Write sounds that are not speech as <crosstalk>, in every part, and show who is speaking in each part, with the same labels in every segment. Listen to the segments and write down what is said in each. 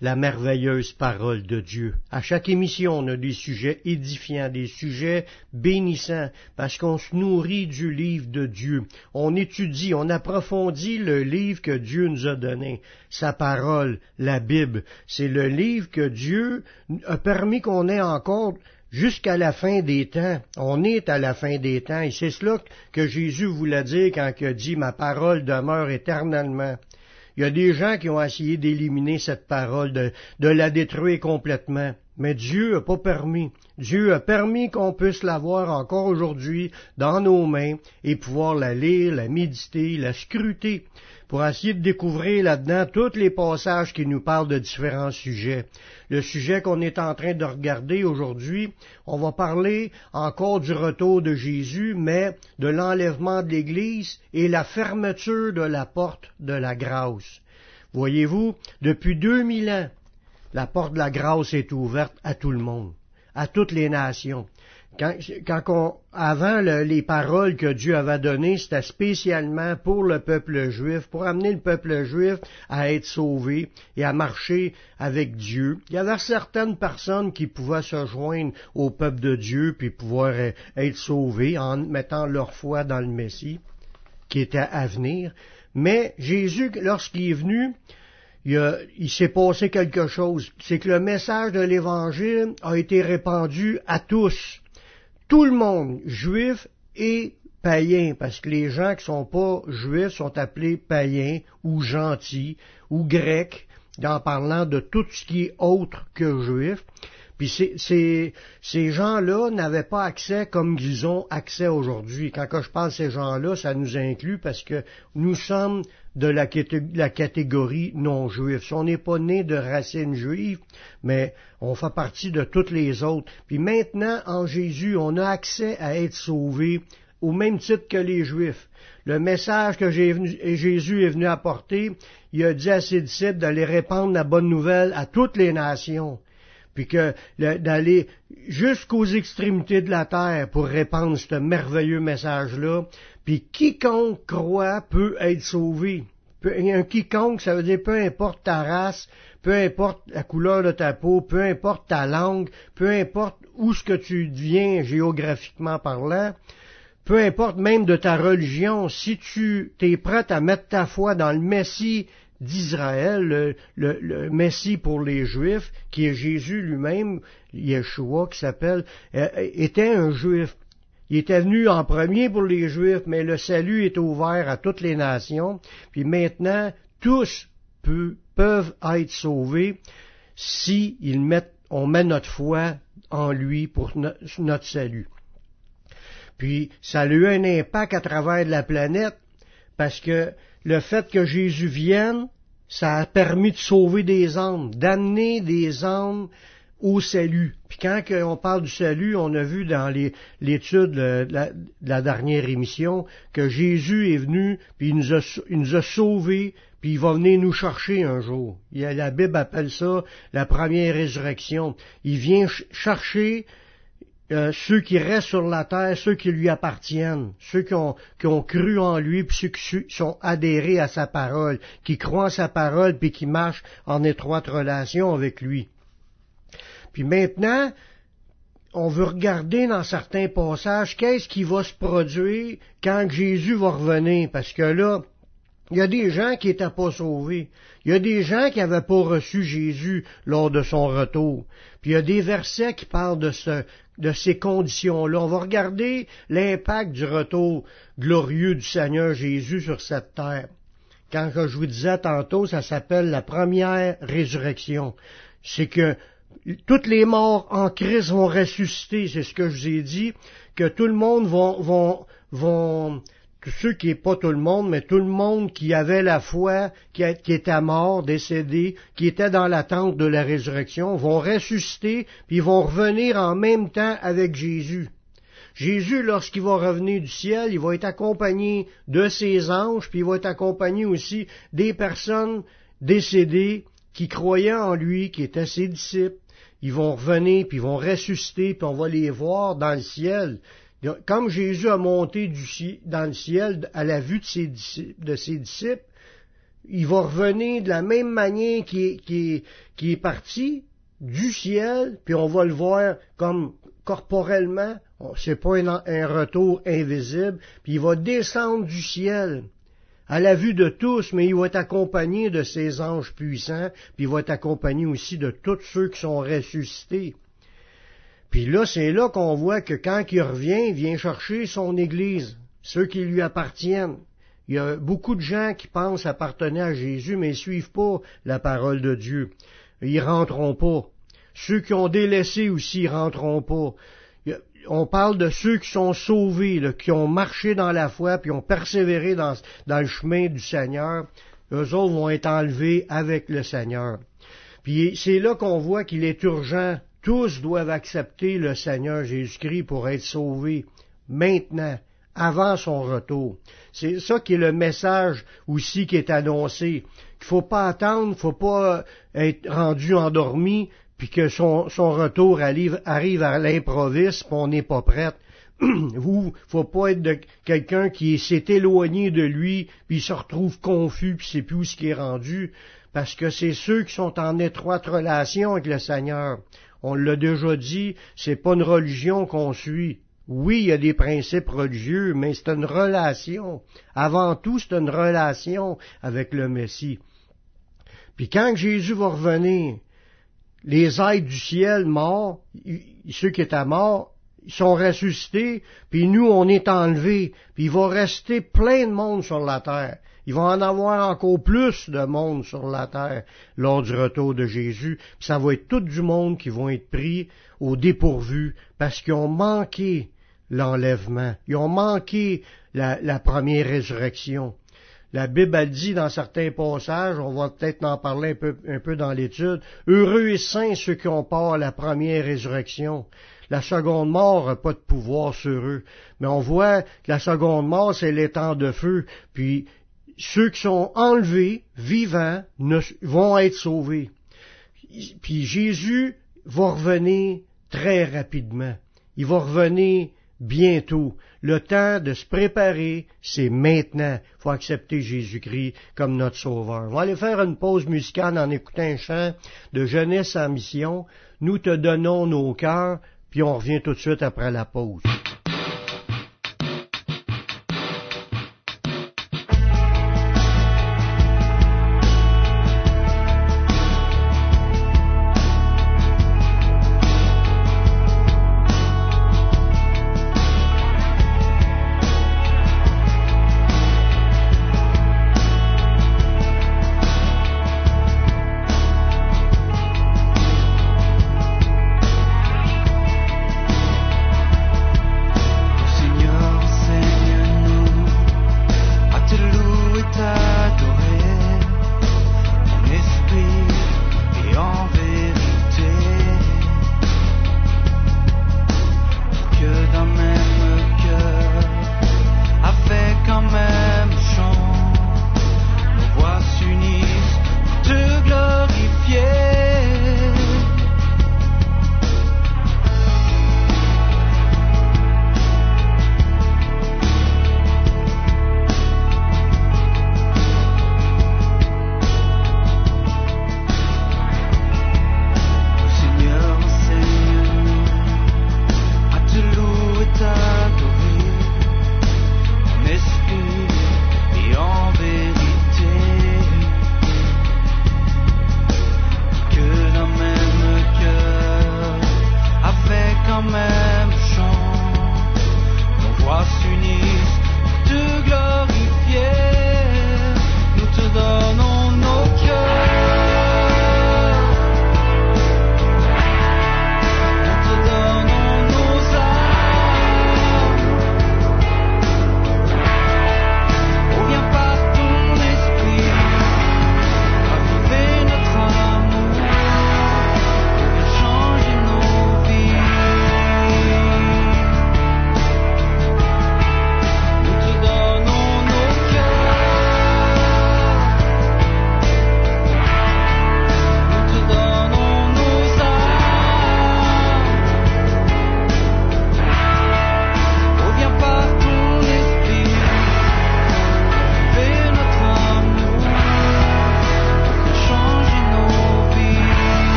Speaker 1: la merveilleuse parole de Dieu. À chaque émission, on a des sujets édifiants, des sujets bénissants, parce qu'on se nourrit du livre de Dieu. On étudie, on approfondit le livre que Dieu nous a donné, sa parole, la Bible. C'est le livre que Dieu a permis qu'on ait encore jusqu'à la fin des temps. On est à la fin des temps, et c'est cela que Jésus voulait dire quand il a dit Ma parole demeure éternellement. Il y a des gens qui ont essayé d'éliminer cette parole, de, la détruire complètement. Mais Dieu n'a pas permis. Dieu a permis qu'on puisse l'avoir encore aujourd'hui dans nos mains et pouvoir la lire, la méditer, la scruter pour essayer de découvrir là-dedans tous les passages qui nous parlent de différents sujets. Le sujet qu'on est en train de regarder aujourd'hui, on va parler encore du retour de Jésus, mais de l'enlèvement de l'Église et la fermeture de la porte de la grâce. Voyez-vous, depuis 2000 ans, la porte de la grâce est ouverte à tout le monde, à toutes les nations. Quand, avant les paroles que Dieu avait données, c'était spécialement pour le peuple juif, pour amener le peuple juif à être sauvé et à marcher avec Dieu. Il y avait certaines personnes qui pouvaient se joindre au peuple de Dieu puis pouvoir euh, être sauvés en mettant leur foi dans le Messie qui était à venir. Mais Jésus, lorsqu'il est venu, il, s'est passé quelque chose. C'est que le message de l'Évangile a été répandu à tous tout le monde, juif et païen, parce que les gens qui sont pas juifs sont appelés païens ou gentils ou grecs, en parlant de tout ce qui est autre que juif. Puis ces, ces gens-là n'avaient pas accès comme ils ont accès aujourd'hui. Quand je parle de ces gens-là, ça nous inclut parce que nous sommes de la, catégorie non juive. On n'est pas né de racines juives, mais on fait partie de toutes les autres. Puis maintenant, en Jésus, on a accès à être sauvé au même titre que les Juifs. Le message que Jésus est venu apporter, il a dit à ses disciples d'aller répandre la bonne nouvelle à toutes les nations puis que d'aller jusqu'aux extrémités de la terre pour répandre ce merveilleux message-là, puis quiconque croit peut être sauvé. Un quiconque, ça veut dire peu importe ta race, peu importe la couleur de ta peau, peu importe ta langue, peu importe où ce que tu viens géographiquement parlant, peu importe même de ta religion, si tu es prêt à mettre ta foi dans le Messie d'Israël, le, Messie pour les Juifs, qui est Jésus lui-même, Yeshua, qui s'appelle, euh, était un Juif. Il était venu en premier pour les Juifs, mais le salut est ouvert à toutes les nations. Puis maintenant, tous peuvent être sauvés si on met notre foi en lui pour notre salut. Puis ça a eu un impact à travers la planète parce que le fait que Jésus vienne, ça a permis de sauver des âmes, d'amener des âmes au salut. Puis quand on parle du salut, on a vu dans l'étude de, la, dernière émission que Jésus est venu, puis il nous a, il nous a sauvés, puis il va venir nous chercher un jour. la Bible appelle ça la première résurrection. Il vient chercher euh, ceux qui restent sur la terre, ceux qui lui appartiennent, ceux qui ont, cru en lui, puis ceux qui sont adhérés à sa parole, qui croient en sa parole, puis qui marchent en étroite relation avec lui. Puis maintenant, on veut regarder dans certains passages qu'est-ce qui va se produire quand Jésus va revenir, parce que là, il y a des gens qui n'étaient pas sauvés. Il y a des gens qui n'avaient pas reçu Jésus lors de son retour. Puis il y a des versets qui parlent de, ce, de ces conditions-là. On va regarder l'impact du retour glorieux du Seigneur Jésus sur cette terre. Quand je vous disais tantôt, ça s'appelle la première résurrection. C'est que toutes les morts en Christ vont ressusciter, c'est ce que je vous ai dit, que tout le monde vont, vont, vont tous ceux qui pas tout le monde, mais tout le monde qui avait la foi, qui, était mort, décédé, qui était dans l'attente de la résurrection, vont ressusciter, puis vont revenir en même temps avec Jésus. Jésus, lorsqu'il va revenir du ciel, il va être accompagné de ses anges, puis il va être accompagné aussi des personnes décédées qui croyaient en lui, qui étaient ses disciples. Ils vont revenir, puis ils vont ressusciter, puis on va les voir dans le ciel. Comme Jésus a monté dans le ciel à la vue de ses, disciples, il va revenir de la même manière qu'il est, est, parti du ciel, puis on va le voir comme corporellement, c'est pas un, un, retour invisible, puis il va descendre du ciel à la vue de tous, mais il va être accompagné de ses anges puissants, puis il va être accompagné aussi de tous ceux qui sont ressuscités. Puis là, c'est là qu'on voit que quand il revient, il vient chercher son Église, ceux qui lui appartiennent. Il y a beaucoup de gens qui pensent appartenir à Jésus, mais ils suivent pas la parole de Dieu. Ils rentreront pas. Ceux qui ont délaissé aussi rentreront pas. On parle de ceux qui sont sauvés, qui ont marché dans la foi, puis ont persévéré dans, dans le chemin du Seigneur. Eux autres vont être enlevés avec le Seigneur. Puis c'est là qu'on voit qu'il est urgent. Tous doivent accepter le Seigneur Jésus-Christ pour être sauvés maintenant avant son retour. C'est ça qui est le message aussi qui est annoncé. Qu'il faut pas attendre, faut pas être rendu endormi, puis que son, retour arrive, à l'improviste, puis on n'est pas prête. <clears throat> Vous, faut pas être quelqu'un qui s'est éloigné de lui, puis se retrouve confus, puis sait plus où ce qui est rendu, parce que c'est ceux qui sont en étroite relation avec le Seigneur. On l'a déjà dit, c'est pas une religion qu'on suit. Oui, il y a des principes religieux, mais c'est une relation. Avant tout, c'est une relation avec le Messie. Puis quand Jésus va revenir, les êtres du ciel morts, ceux qui étaient morts, ils sont ressuscités, puis nous, on est enlevés, puis il va rester plein de monde sur la terre. Il va en avoir encore plus de monde sur la terre lors du retour de Jésus, puis ça va être tout du monde qui vont être pris au dépourvu parce qu'ils ont manqué l'enlèvement. Ils ont manqué la, première résurrection. La Bible a dit dans certains passages, on va peut-être en parler un peu, dans l'étude, heureux et saints ceux qui ont part à la première résurrection. La seconde mort n'a pas de pouvoir sur eux. Mais on voit que la seconde mort, c'est l'étang de feu. Puis ceux qui sont enlevés, vivants, vont être sauvés. Puis Jésus va revenir très rapidement. Il va revenir bientôt. Le temps de se préparer, c'est maintenant. Faut accepter Jésus-Christ comme notre Sauveur. On va aller faire une pause musicale en écoutant un chant de jeunesse en mission. Nous te donnons nos cœurs, puis on revient tout de suite après la pause.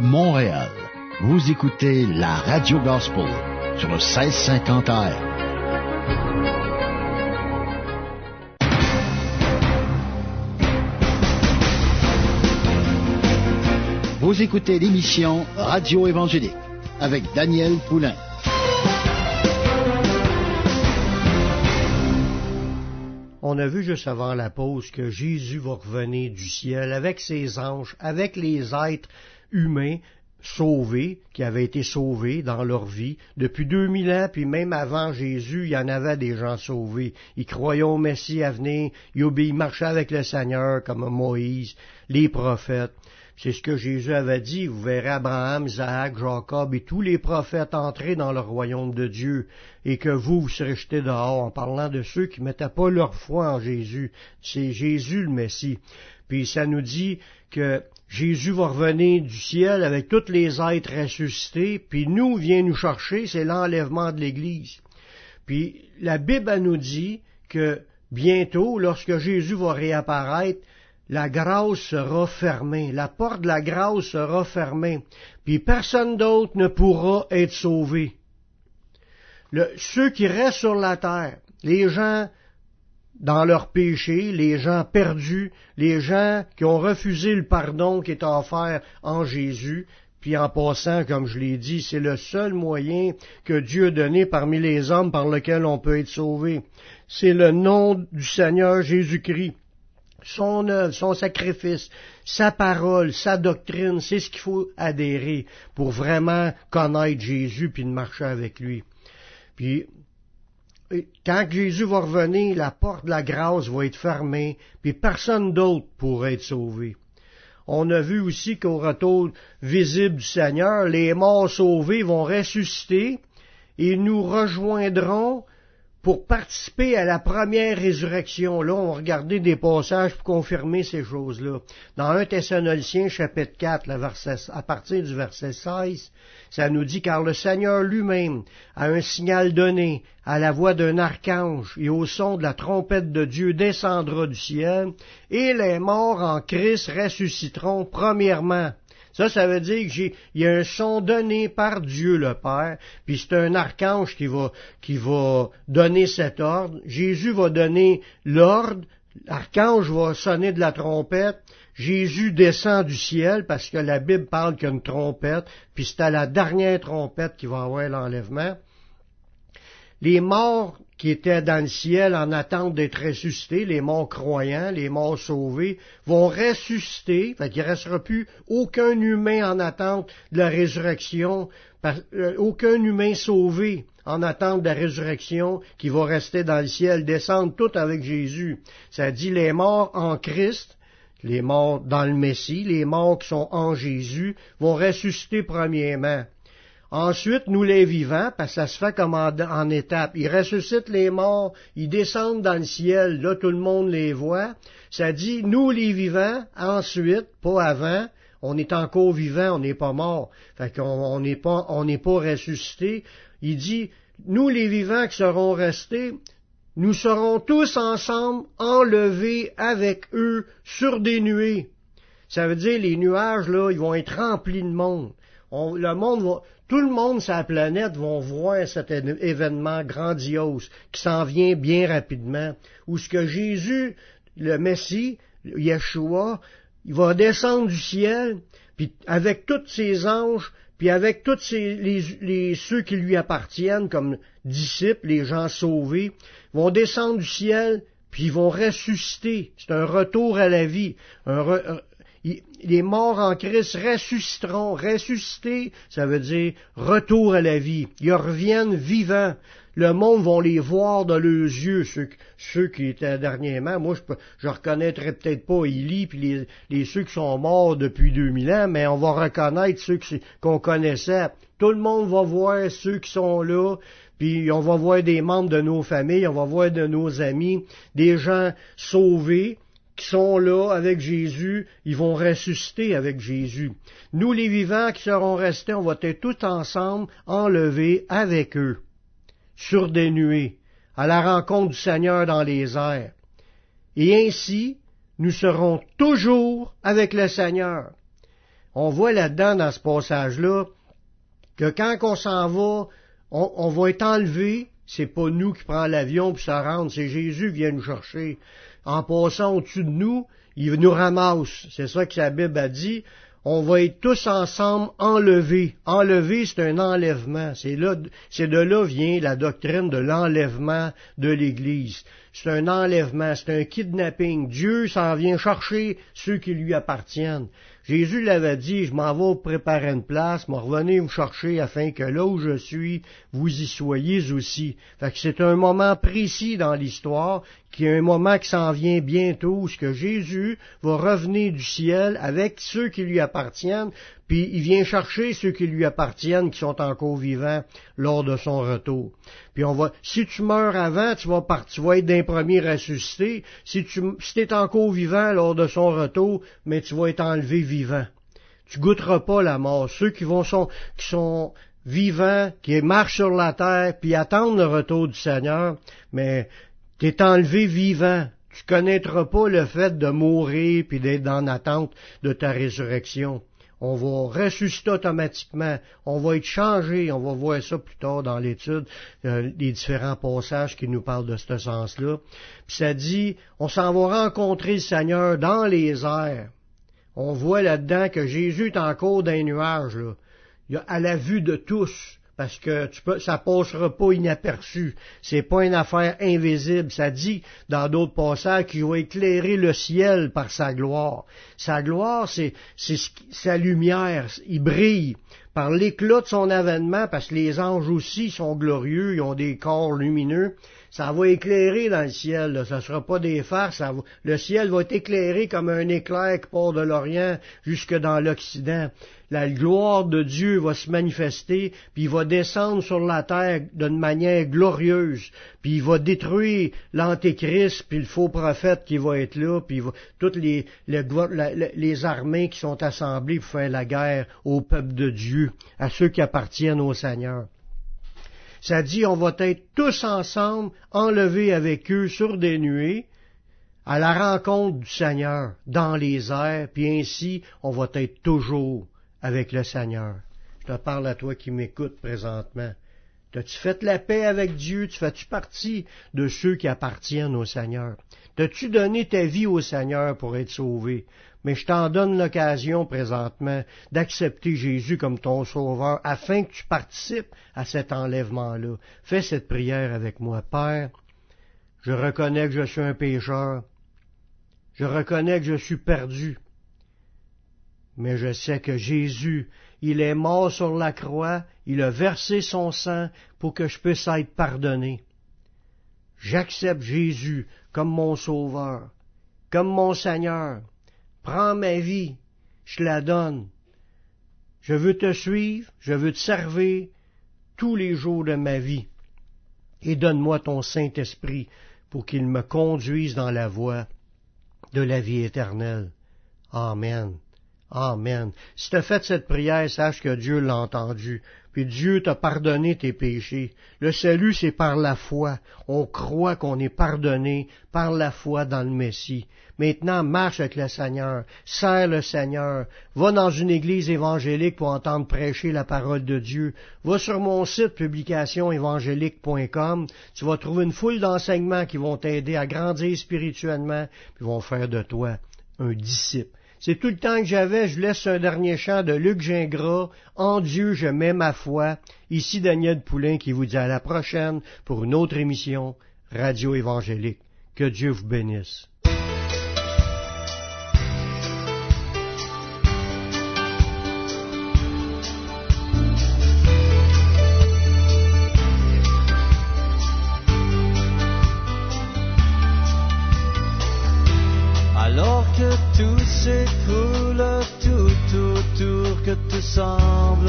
Speaker 2: Montréal. Vous écoutez la Radio Gospel sur le 1650 AM. Vous écoutez l'émission Radio Évangélique avec Daniel Poulain.
Speaker 1: On a vu juste avant la pause que Jésus va revenir du ciel avec ses anges, avec les êtres humains sauvés, qui avaient été sauvés dans leur vie. Depuis 2000 ans, puis même avant Jésus, il y en avait des gens sauvés. Ils croyaient au Messie à venir, ils marchaient avec le Seigneur comme Moïse, les prophètes. C'est ce que Jésus avait dit. Vous verrez Abraham, Isaac, Jacob et tous les prophètes entrer dans le royaume de Dieu et que vous, vous serez jetés dehors en parlant de ceux qui mettaient pas leur foi en Jésus. C'est Jésus le Messie. Puis ça nous dit que Jésus va revenir du ciel avec tous les êtres ressuscités, puis nous vient nous chercher, c'est l'enlèvement de l'Église. Puis la Bible nous dit que bientôt, lorsque Jésus va réapparaître, la grâce sera fermée, la porte de la grâce sera fermée, puis personne d'autre ne pourra être sauvé. ceux qui restent sur la terre, les gens dans leur péché, les gens perdus, les gens qui ont refusé le pardon qui est offert en Jésus, puis en passant, comme je l'ai dit, c'est le seul moyen que Dieu a donné parmi les hommes par lequel on peut être sauvé. C'est le nom du Seigneur Jésus-Christ son œuvre, son sacrifice, sa parole, sa doctrine, c'est ce qu'il faut adhérer pour vraiment connaître Jésus puis de marcher avec lui. Puis quand Jésus va revenir, la porte de la grâce va être fermée, puis personne d'autre pourra être sauvé. On a vu aussi qu'au retour visible du Seigneur, les morts sauvés vont ressusciter et nous rejoindront pour participer à la première résurrection. Là, on va regarder des passages pour confirmer ces choses-là. Dans 1 Thessaloniciens chapitre 4, à partir du verset 16, ça nous dit, car le Seigneur lui-même a un signal donné à la voix d'un archange et au son de la trompette de Dieu descendra du ciel, et les morts en Christ ressusciteront premièrement. Ça, ça veut dire qu'il y a un son donné par Dieu le Père, puis c'est un archange qui va, qui va donner cet ordre. Jésus va donner l'ordre, l'archange va sonner de la trompette, Jésus descend du ciel parce que la Bible parle qu'il trompette, puis c'est à la dernière trompette qu'il va avoir l'enlèvement. Les morts qui étaient dans le ciel en attente d'être ressuscités, les morts croyants, les morts sauvés, vont ressusciter, fait qu'il ne restera plus aucun humain en attente de la résurrection, euh, aucun humain sauvé en attente de la résurrection qui va rester dans le ciel, descendre tout avec Jésus. Ça dit les morts en Christ, les morts dans le Messie, les morts qui sont en Jésus, vont ressusciter premièrement. Ensuite, nous les vivants, parce que ça se fait comme en, en étapes. Ils ressuscitent les morts, ils descendent dans le ciel, là tout le monde les voit. Ça dit, nous les vivants, ensuite, pas avant, on est encore vivants, on n'est pas morts. Fait qu'on n'est pas, on n'est pas ressuscités. Il dit, nous les vivants qui serons restés, nous serons tous ensemble enlevés avec eux sur des nuées. Ça veut dire les nuages là, ils vont être remplis de monde. Le monde tout le monde sur la planète va voir cet événement grandiose qui s'en vient bien rapidement, où ce que Jésus, le Messie, Yeshua, il va descendre du ciel, puis avec tous ses anges, puis avec tous les, ceux qui lui appartiennent comme disciples, les gens sauvés, vont descendre du ciel, puis ils vont ressusciter. C'est un retour à la vie, les morts en Christ ressusciteront. Ressusciter, ça veut dire retour à la vie. Ils reviennent vivants. Le monde va les voir dans leurs yeux, ceux, qui étaient dernièrement. Moi, je, je reconnaîtrais peut-être pas Élie puis les, ceux qui sont morts depuis 2000 ans, mais on va reconnaître ceux qu'on connaissait. Tout le monde va voir ceux qui sont là, puis on va voir des membres de nos familles, on va voir de nos amis, des gens sauvés, qui sont là avec Jésus, ils vont ressusciter avec Jésus. Nous, les vivants qui seront restés, on va être tous ensemble enlevés avec eux, sur des nuées, à la rencontre du Seigneur dans les airs. Et ainsi, nous serons toujours avec le Seigneur. on voit là-dedans, dans ce passage-là, que quand on s'en va, on, va être enlevé, c'est pas nous qui prenons l'avion puis ça rentre, c'est Jésus qui vient nous chercher. En passant au-dessus de nous, il nous ramasse. C'est ça que la Bible a dit on va être tous ensemble enlevés. Enlever, c'est un enlèvement. C'est de là vient la doctrine de l'enlèvement de l'Église. C'est un enlèvement, c'est un kidnapping. Dieu s'en vient chercher ceux qui lui appartiennent. Jésus l'avait dit, je m'en vais préparer une place, mais revenez vous chercher afin que là où je suis, vous y soyez aussi. Fait c'est un moment précis dans l'histoire, qui est un moment qui s'en vient bientôt, où ce que Jésus va revenir du ciel avec ceux qui lui appartiennent, puis il vient chercher ceux qui lui appartiennent, qui sont encore vivants lors de son retour. Puis on va, si tu meurs avant, tu vas partir, tu vas être d'un premier ressuscité. Si tu si es encore vivant lors de son retour, mais tu vas être enlevé vivant. Tu goûteras pas la mort. Ceux qui vont sont, qui sont vivants, qui marchent sur la terre, puis attendent le retour du Seigneur, mais tu es enlevé vivant. Tu connaîtras pas le fait de mourir puis d'être en attente de ta résurrection on va ressusciter automatiquement, on va être changé, on va voir ça plus tard dans l'étude, euh, les différents passages qui nous parlent de ce sens-là. Puis ça dit, on s'en va rencontrer le Seigneur dans les airs. On voit là-dedans que Jésus est encore dans les nuages, là, à la vue de tous parce que tu peux, ça passera pas inaperçu. C'est pas une affaire invisible. Ça dit dans d'autres passages qu'il va éclairer le ciel par sa gloire. Sa gloire, c'est, c'est sa lumière. Il brille par l'éclat de son avènement, parce que les anges aussi sont glorieux, ils ont des corps lumineux. Ça va éclairer dans le ciel, là. ça ne sera pas des farces. le ciel va être éclairé comme un éclair qui part de l'Orient jusque dans l'Occident la gloire de Dieu va se manifester, puis il va descendre sur la terre d'une manière glorieuse, puis il va détruire l'antéchrist, puis le faux prophète qui va être là, puis toutes les, les, armées qui sont assemblées pour faire la guerre au peuple de Dieu, à ceux qui appartiennent au Seigneur. Ça dit, on va être tous ensemble, enlevés avec eux sur des nuées, à la rencontre du Seigneur dans les airs, puis ainsi on va être toujours avec le Seigneur. Je te parle à toi qui m'écoutes présentement. T'as-tu fait la paix avec Dieu? Tu fais-tu partie de ceux qui appartiennent au Seigneur? T'as-tu donné ta vie au Seigneur pour être sauvé? Mais je t'en donne l'occasion présentement d'accepter Jésus comme ton sauveur afin que tu participes à cet enlèvement-là. Fais cette prière avec moi. Père, je reconnais que je suis un pécheur. Je reconnais que je suis perdu mais je sais que Jésus, il est mort sur la croix, il a versé son sang pour que je puisse être pardonné. J'accepte Jésus comme mon sauveur, comme mon Seigneur. Prends ma vie, je la donne. Je veux te suivre, je veux te servir tous les jours de ma vie. Et donne-moi ton Saint-Esprit pour qu'il me conduise dans la voie de la vie éternelle. Amen. Amen. Si tu as fait cette prière, sache que Dieu l'a entendu. Puis Dieu t'a pardonné tes péchés. Le salut, c'est par la foi. On croit qu'on est pardonné par la foi dans le Messie. Maintenant, marche avec le Seigneur, sers le Seigneur, va dans une église évangélique pour entendre prêcher la parole de Dieu, va sur mon site publicationévangélique.com, tu vas trouver une foule d'enseignements qui vont t'aider à grandir spirituellement, puis vont faire de toi un disciple. C'est tout le temps que j'avais. Je laisse un dernier chant de Luc Gingras. En Dieu, je mets ma foi. Ici Daniel Poulain qui vous dit à la prochaine pour une autre émission Radio Évangélique. Que Dieu vous bénisse.
Speaker 3: S'écroule tout autour, que tout semble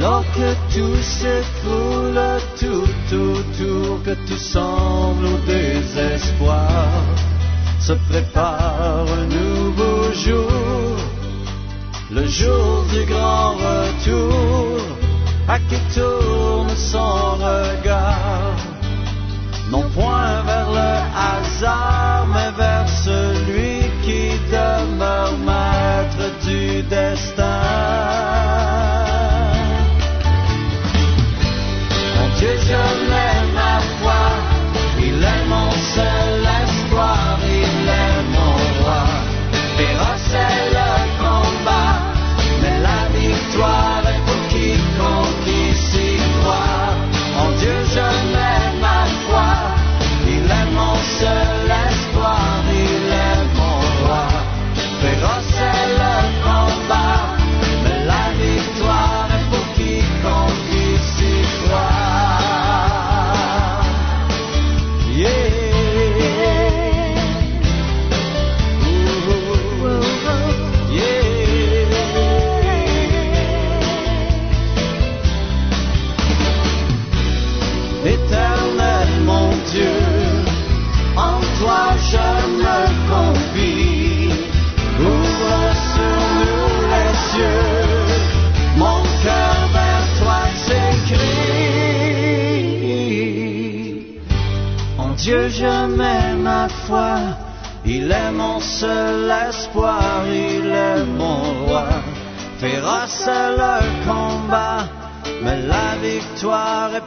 Speaker 3: alors que tout s'écroule tout autour, que tout semble au désespoir, se prépare un nouveau jour, le jour du grand retour, à qui tourne son regard, non point vers le hasard, mais vers celui qui demeure maître du destin.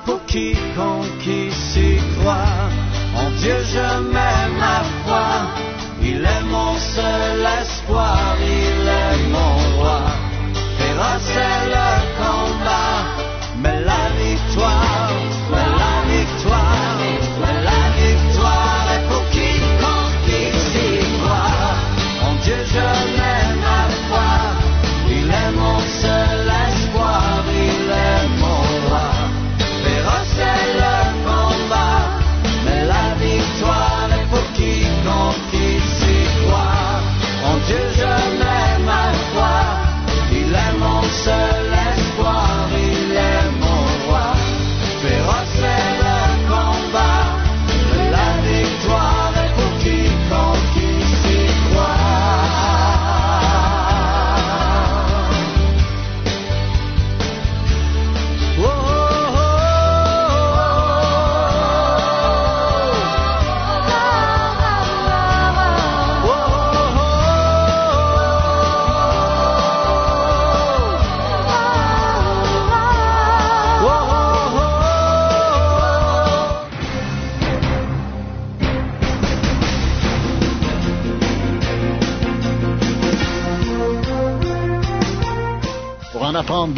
Speaker 3: pour quiconque qui s'y croit. En Dieu je mets ma foi, il est mon seul espoir, il est mon roi. Féroce